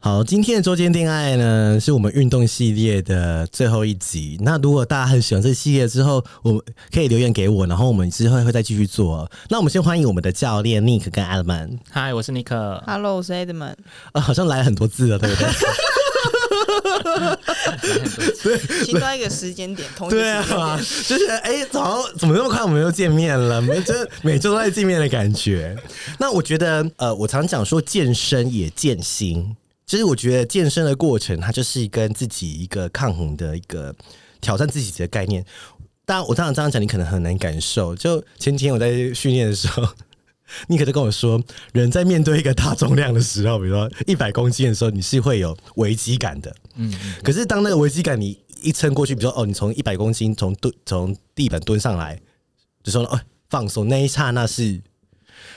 好，今天的周间恋爱呢，是我们运动系列的最后一集。那如果大家很喜欢这个系列之后，我们可以留言给我，然后我们之后会再继续做。那我们先欢迎我们的教练 Nick 跟 Edmond。嗨，我是 Nick。Hello，我是 Edmond。啊，好像来了很多字了，对不对？对，新到一个时间点，同一个时间点对啊，就是哎，怎么怎么那么快我们又见面了？每周每周都在见面的感觉。那我觉得，呃，我常讲说健身也健心。其实我觉得健身的过程，它就是跟自己一个抗衡的一个挑战自己的概念。当然，我当然这样讲，你可能很难感受。就前天我在训练的时候，你可能跟我说，人在面对一个大重量的时候，比如说一百公斤的时候，你是会有危机感的。嗯，可是当那个危机感你一撑过去，比如说哦，你从一百公斤从蹲从地板蹲上来，就说哦放松，那一刹那是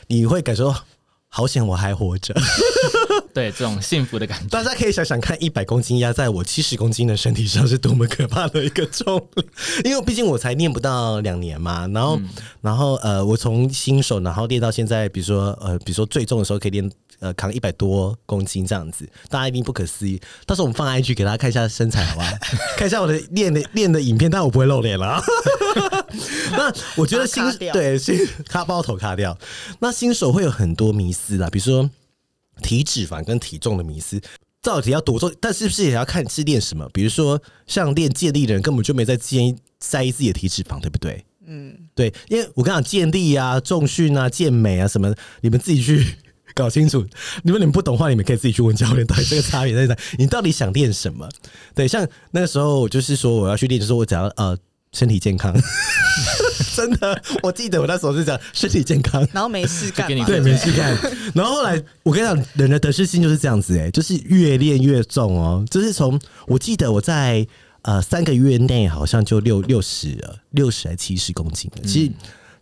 你会感受到好险我还活着。对，这种幸福的感觉，大家可以想想看，一百公斤压在我七十公斤的身体上是多么可怕的一个重量。因为毕竟我才练不到两年嘛，然后，嗯、然后呃，我从新手然后练到现在，比如说呃，比如说最重的时候可以练呃扛一百多公斤这样子，大家一定不可思议。到时候我们放 IG 给大家看一下身材，好吧？看一下我的练的练的影片，但我不会露脸了。那我觉得新对新卡包头卡掉，那新手会有很多迷思啦，比如说。体脂肪跟体重的迷思，到底要多重？但是不是也要看是练什么？比如说像练健力的人，根本就没在建议在意自己的体脂肪，对不对？嗯，对，因为我跟你讲，健力啊、重训啊、健美啊什么，你们自己去搞清楚。如果你们不懂的话，你们可以自己去问教练，到底这个差别在哪？你到底想练什么？对，像那个时候，我就是说我要去练，就是我只要呃。身体健康，真的，我记得我那时候是讲身体健康，然后没事干，对，没事干。然后后来我跟你讲，人的得失心就是这样子，哎，就是越练越重哦。就是从我记得我在呃三个月内好像就六六十了，六十还七十公斤了。其实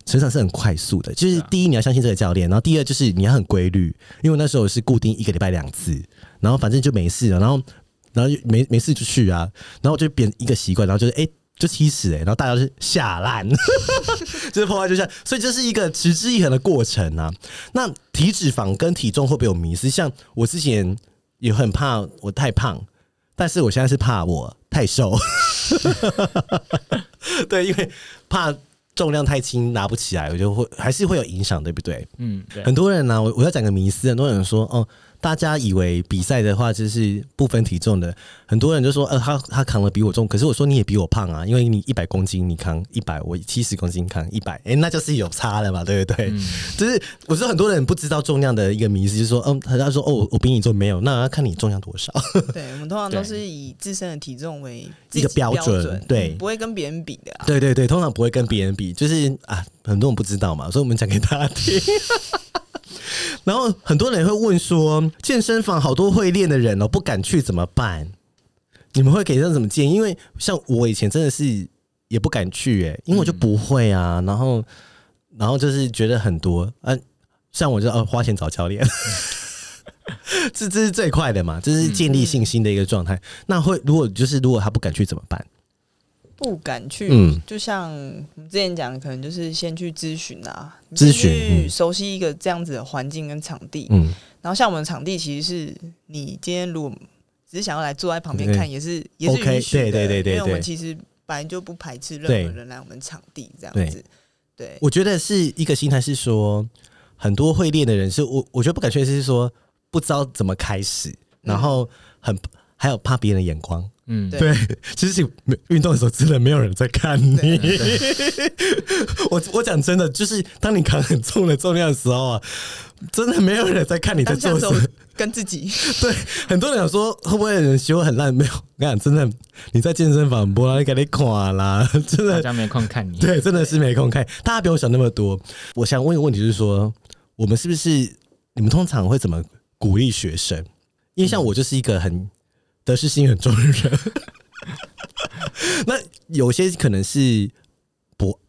成长是很快速的。就是第一你要相信这个教练，然后第二就是你要很规律，因为那时候是固定一个礼拜两次，然后反正就没事了，然后然后没没事就去啊，然后就变一个习惯，然后就是哎。就踢死哎，然后大家是下烂，就是破坏就像，所以这是一个持之以恒的过程啊。那体脂肪跟体重会不会有迷失？像我之前也很怕我太胖，但是我现在是怕我太瘦。对，因为怕重量太轻拿不起来，我就会还是会有影响，对不对？嗯，对。很多人呢、啊，我我要讲个迷思，很多人说哦。大家以为比赛的话就是不分体重的，很多人就说，呃，他他扛的比我重，可是我说你也比我胖啊，因为你一百公斤你扛一百，我七十公斤扛一百，哎，那就是有差了嘛，对不对？嗯、就是我说很多人不知道重量的一个迷思，就是说，嗯，他说，哦，我比你重没有，那要看你重量多少。对，我们通常都是以自身的体重为一个标准，对，不会跟别人比的、啊。对对对，通常不会跟别人比，就是啊，很多人不知道嘛，所以我们讲给大家听。然后很多人会问说，健身房好多会练的人哦，不敢去怎么办？你们会给他什么建议？因为像我以前真的是也不敢去，哎，因为我就不会啊。然后，然后就是觉得很多，嗯、啊，像我就哦，花钱找教练，这这是最快的嘛，这是建立信心的一个状态。那会如果就是如果他不敢去怎么办？不敢去，嗯，就像我们之前讲，可能就是先去咨询啊，咨询，去熟悉一个这样子的环境跟场地，嗯，然后像我们的场地，其实是你今天如果只是想要来坐在旁边看，也是也是允许的，对对对对，因为我们其实本来就不排斥任何人来我们场地这样子，对，我觉得是一个心态是说，很多会练的人是我我觉得不敢去是说不知道怎么开始，然后很还有怕别人的眼光。嗯，对，其实运动的时候真的没有人在看你。我我讲真的，就是当你扛很重的重量的时候啊，真的没有人在看你在做什么。跟自己 对，很多人想说会不会有人修很烂？没有，你讲真的，你在健身房不然你给你垮啦，真的。大家没空看你。对，真的是没空看。大家不用想那么多。我想问一个问题，就是说，我们是不是你们通常会怎么鼓励学生？因为像我就是一个很。得失心很重的人，那有些可能是不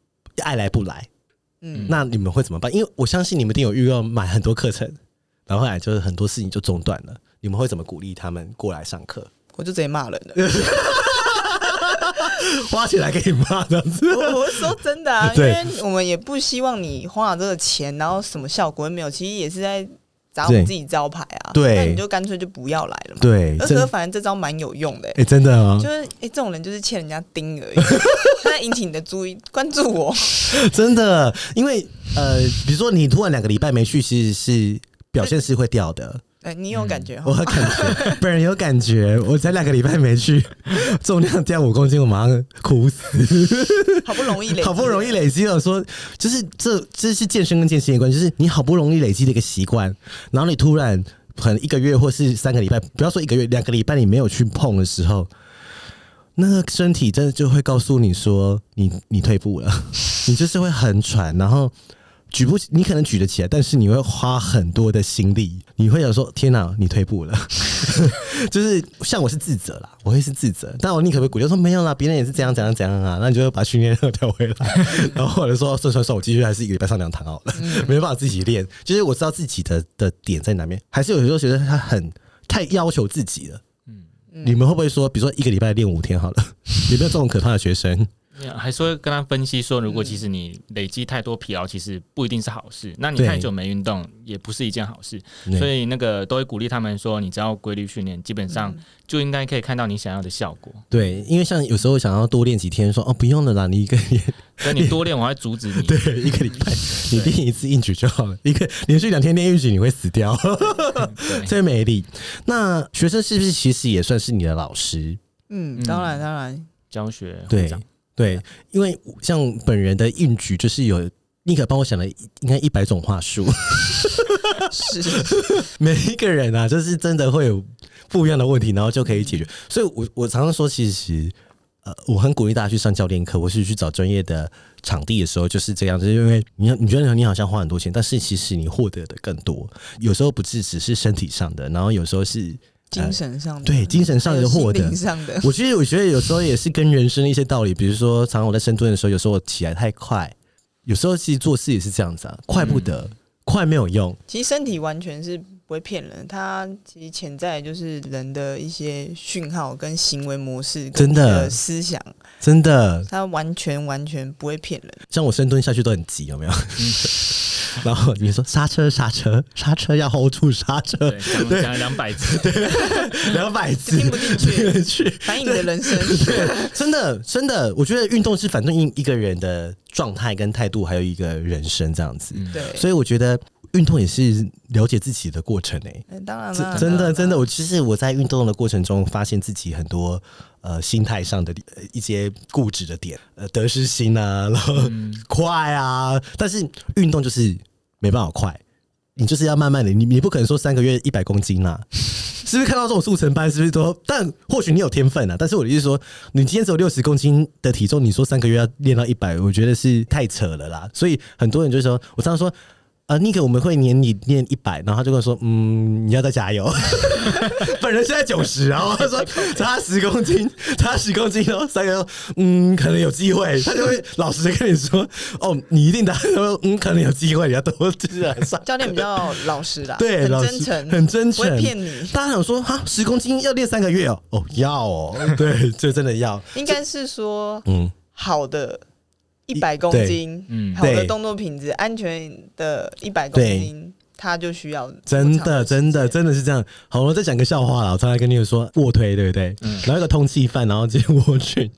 爱来不来，嗯，那你们会怎么办？因为我相信你们一定有遇到买很多课程，然后后来就是很多事情就中断了，你们会怎么鼓励他们过来上课？我就直接骂人了。花起来给你骂这样子，我我是说真的啊，因为我们也不希望你花了这个钱，然后什么效果也没有，其实也是在砸我们自己招牌啊。对，那你就干脆就不要来了嘛。对，而且反正这招蛮有用的、欸。哎、欸，真的啊，就是哎、欸，这种人就是欠人家盯而已，他在引起你的注意，关注我。真的，因为呃，比如说你突然两个礼拜没去，其实是表现是会掉的。哎、欸，你有感觉、嗯？我有感觉，本人有感觉。我才两个礼拜没去，重量掉五公斤，我马上哭死。好不容易累，好不容易累积了，说就是这这是健身跟健身有关，就是你好不容易累积的一个习惯，然后你突然可能一个月或是三个礼拜，不要说一个月，两个礼拜你没有去碰的时候，那个身体真的就会告诉你说你，你你退步了，你就是会很喘，然后。举不起，你可能举得起来，但是你会花很多的心力。你会想说：“天哪，你退步了。”就是像我是自责啦，我会是自责。但我宁可被鼓励说：“没有啦，别人也是这样怎样怎样啊。”那你就会把训练量调回来，然后或者说：“算算算，我继续还是一个礼拜上两堂好了，嗯、没办法自己练。”就是我知道自己的的点在哪边，还是有时候觉得他很太要求自己了。嗯，你们会不会说，比如说一个礼拜练五天好了？有没有这种可怕的学生？还说跟他分析说，如果其实你累积太多疲劳，其实不一定是好事。那你太久没运动，也不是一件好事。所以那个都会鼓励他们说，你只要规律训练，基本上就应该可以看到你想要的效果。对，因为像有时候想要多练几天，说哦不用了啦，你一个月，等你多练，我还阻止你。对，一个礼拜 你练一次硬举就好了，一个连续两天练硬举你会死掉，最美丽。那学生是不是其实也算是你的老师？嗯，当然当然，教学对。对，因为像本人的硬举，就是有尼可帮我想了应该一百种话术，是 每一个人啊，就是真的会有不一样的问题，然后就可以解决。所以我我常常说，其实呃，我很鼓励大家去上教练课，或是去找专业的场地的时候，就是这样子，因为你你觉得你好像花很多钱，但是其实你获得的更多，有时候不是只是身体上的，然后有时候是。精神上的、呃、对精神上的获得，的。我其实我觉得有时候也是跟人生的一些道理，比如说，常常我在深蹲的时候，有时候我起来太快，有时候其实做事也是这样子啊，快不得，嗯、快没有用。其实身体完全是不会骗人，它其实潜在就是人的一些讯号跟行为模式，真的思想，真的，它完全完全不会骗人。像我深蹲下去都很急，有没有？嗯 然后你说刹车刹车刹车要 hold 住刹车，对，讲了两百次，对，两百次听不进去，反映你的人生，对，真的真的，我觉得运动是反映一个人的状态跟态度，还有一个人生这样子，对，所以我觉得运动也是了解自己的过程诶、欸，当然了，真的真的，我其实我在运动的过程中，发现自己很多呃心态上的一些固执的点，呃得失心啊，然后快啊，但是运动就是。没办法快，你就是要慢慢的，你你不可能说三个月一百公斤啦，是不是看到这种速成班，是不是都？但或许你有天分啊，但是我的意思是说，你今天只有六十公斤的体重，你说三个月要练到一百，我觉得是太扯了啦。所以很多人就说，我常常说。啊，尼可，我们会年你练一百，然后他就跟我说，嗯，你要再加油。本人现在九十，然后 他说差十公斤，差十公斤哦，三个说，嗯，可能有机会，他就会 老实的跟你说，哦，你一定的，说，嗯，可能有机会，你要多就是上。教练比较老实啦，对，很真诚，很真诚，不会骗你。大家想说，哈，十公斤要练三个月哦，哦，要哦，对，就真的要。应该是说，嗯，好的。一百公斤，嗯，好的动作品质，安全的一百公斤，他就需要真的，真的，真的是这样。好，我再讲个笑话了。我常常跟你们说卧推，对不对？嗯，然后一个通缉犯，然后直接卧去，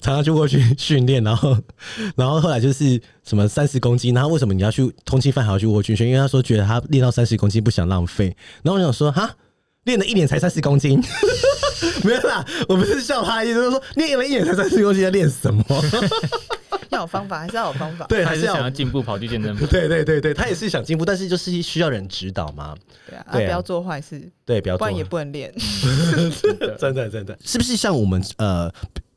常常去过去训练，然后，然后后来就是什么三十公斤，然后为什么你要去通缉犯还要去卧去训？因为他说觉得他练到三十公斤不想浪费。然后我想说，哈，练了一年才三十公斤，没有啦，我不是笑他，意思就是说练了一年才三十公斤，在练什么？要有方法，还是要有方法。对，还是想要进步，跑去健身房。对对对对，他也是想进步，但是就是需要人指导嘛。对啊，不要做坏事。对，不要做，不然也不能练。真的真的，是不是像我们呃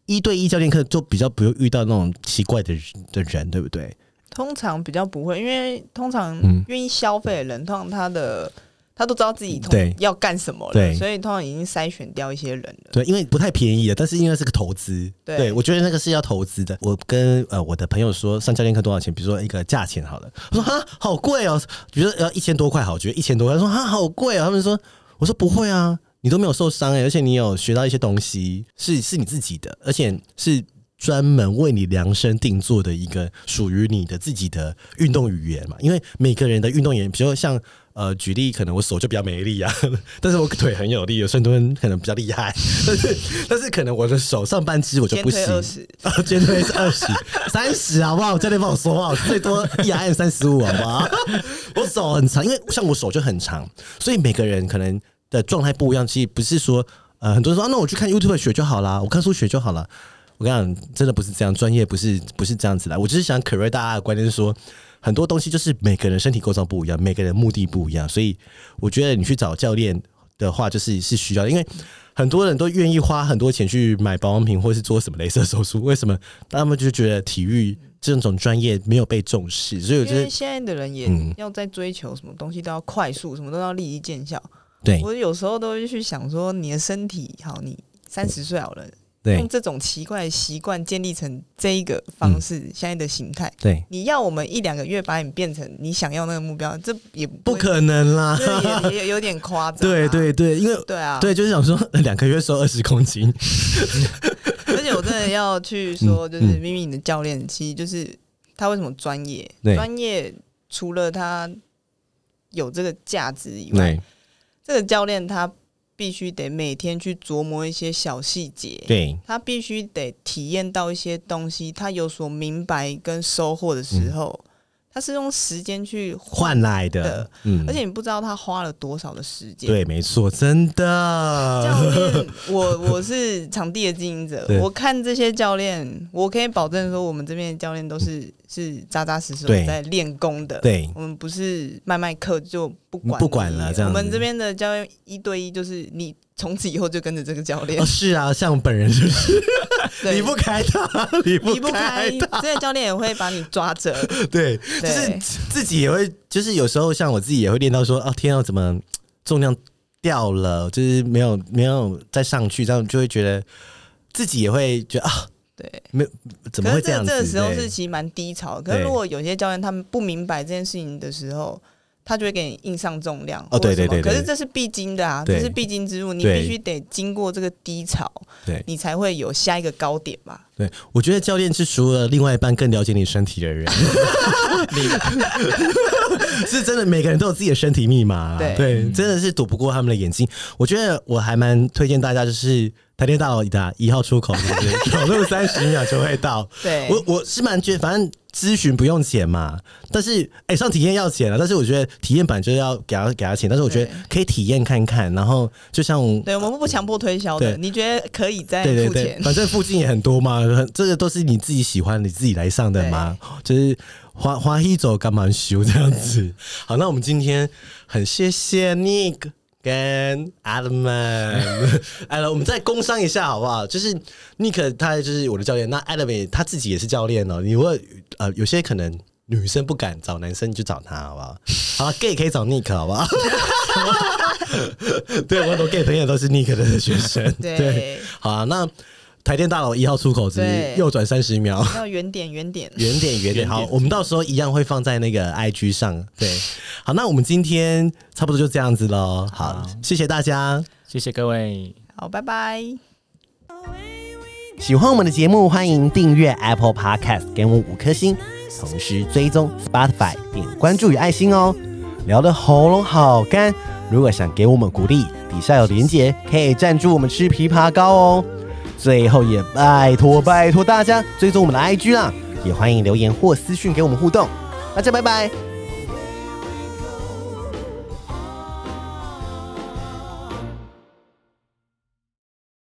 一对一教练课，就比较不用遇到那种奇怪的的人，对不对？通常比较不会，因为通常愿意消费的人，通常他的他都知道自己对。要干什么了，对，所以通常已经筛选掉一些人了。对，因为不太便宜了，但是因为是个投资，对，对我觉得那个是要投资的。我跟呃我的朋友说上教练课多少钱，比如说一个价钱好了，我说哈？好贵哦，比如说要一千多块好，我觉得一千多块，他说哈？好贵哦，他们说我说不会啊，你都没有受伤哎，而且你有学到一些东西，是是你自己的，而且是专门为你量身定做的一个属于你的自己的运动语言嘛，因为每个人的运动语言，比如说像。呃，举例可能我手就比较没力啊，但是我腿很有力，有深蹲可能比较厉害，但是但是可能我的手上半只我就不行，肩推是二十、三十好不好？教练帮我说话，最多一 RM 三十五好不好？我手很长，因为像我手就很长，所以每个人可能的状态不一样。其实不是说呃，很多人说、啊、那我去看 YouTube 学就好啦，我看书学就好了。我跟你讲，真的不是这样，专业不是不是这样子的。我只是想 correct 大家的观念是说。很多东西就是每个人身体构造不一样，每个人目的不一样，所以我觉得你去找教练的话，就是是需要，因为很多人都愿意花很多钱去买保养品，或是做什么镭射手术，为什么？他们就觉得体育这种专业没有被重视，所以我觉得现在的人也要在追求什么东西都要快速，什么都要立即见效。对，我有时候都会去想说，你的身体好，你三十岁好了。用这种奇怪的习惯建立成这一个方式，嗯、现在的形态。对，你要我们一两个月把你变成你想要那个目标，这也不，不可能啦，也也有点夸张。对对对，因为对啊，对，就是想说 两个月瘦二十公斤。而且我真的要去说，就是咪咪你的教练，其实就是他为什么专业？专业除了他有这个价值以外，这个教练他。必须得每天去琢磨一些小细节，对，他必须得体验到一些东西，他有所明白跟收获的时候。嗯他是用时间去换来的，嗯，而且你不知道他花了多少的时间。对，没错，真的。教练，我我是场地的经营者，我看这些教练，我可以保证说，我们这边的教练都是是扎扎实实在练功的。对，我们不是卖卖课就不管不管了，这样。我们这边的教练一对一，就是你从此以后就跟着这个教练。哦，是啊，像我本人就是。离不开他，离不开他。这个教练也会把你抓着，对，就是自己也会，就是有时候像我自己也会练到说，哦天啊，怎么重量掉了，就是没有没有再上去，这样就会觉得自己也会觉得啊，对，没有怎么会这样子？这个时候是其实蛮低潮。可是如果有些教练他们不明白这件事情的时候。他就会给你印上重量哦，对对对，可是这是必经的啊，这是必经之路，你必须得经过这个低潮，对，你才会有下一个高点嘛。对，我觉得教练是除了另外一半更了解你身体的人，是真的，每个人都有自己的身体密码，对，真的是躲不过他们的眼睛。我觉得我还蛮推荐大家，就是台电大楼的一号出口，是不是走路三十秒就会到？对，我我是蛮觉得，反正。咨询不用钱嘛，但是哎、欸，上体验要钱了。但是我觉得体验版就是要给他给他钱，但是我觉得可以体验看看。然后就像对，我们不强迫推销的，你觉得可以再付钱？反正附近也很多嘛，这个都是你自己喜欢，你自己来上的嘛。就是花花一走干嘛修这样子？好，那我们今天很谢谢 Nick。跟 Adam，哎，我们再工商一下好不好？就是 Nick，他就是我的教练。那 Adam 他自己也是教练哦。你如果呃，有些可能女生不敢找男生，就找他好不好？好，gay 可以找 Nick 好不好？对，我很多 gay 朋友都是 Nick 的学生。对，对，好啊，那。台电大楼一号出口之右转三十秒，要原点原点 原点原点。好，我们到时候一样会放在那个 IG 上。对，好，那我们今天差不多就这样子喽。好，好谢谢大家，谢谢各位，好，拜拜。喜欢我们的节目，欢迎订阅 Apple Podcast，给我们五颗星，同时追踪 Spotify，点关注与爱心哦。聊得喉咙好干，如果想给我们鼓励，底下有连结，可以赞助我们吃枇杷膏哦。最后也拜托拜托大家追踪我们的 IG 啦，也欢迎留言或私讯给我们互动，大家拜拜。